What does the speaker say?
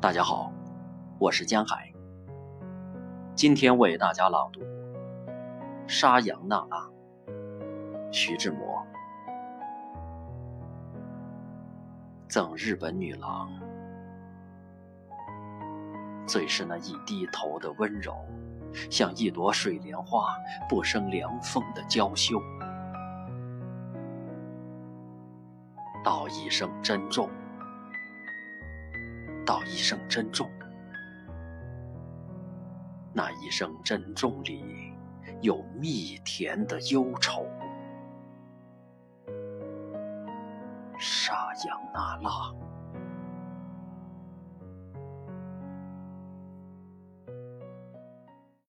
大家好，我是江海。今天为大家朗读《沙扬娜拉》，徐志摩。赠日本女郎，最是那一低头的温柔，像一朵水莲花，不生凉风的娇羞。道一声珍重。道一声珍重，那一声珍重里有蜜甜的忧愁。沙扬那拉。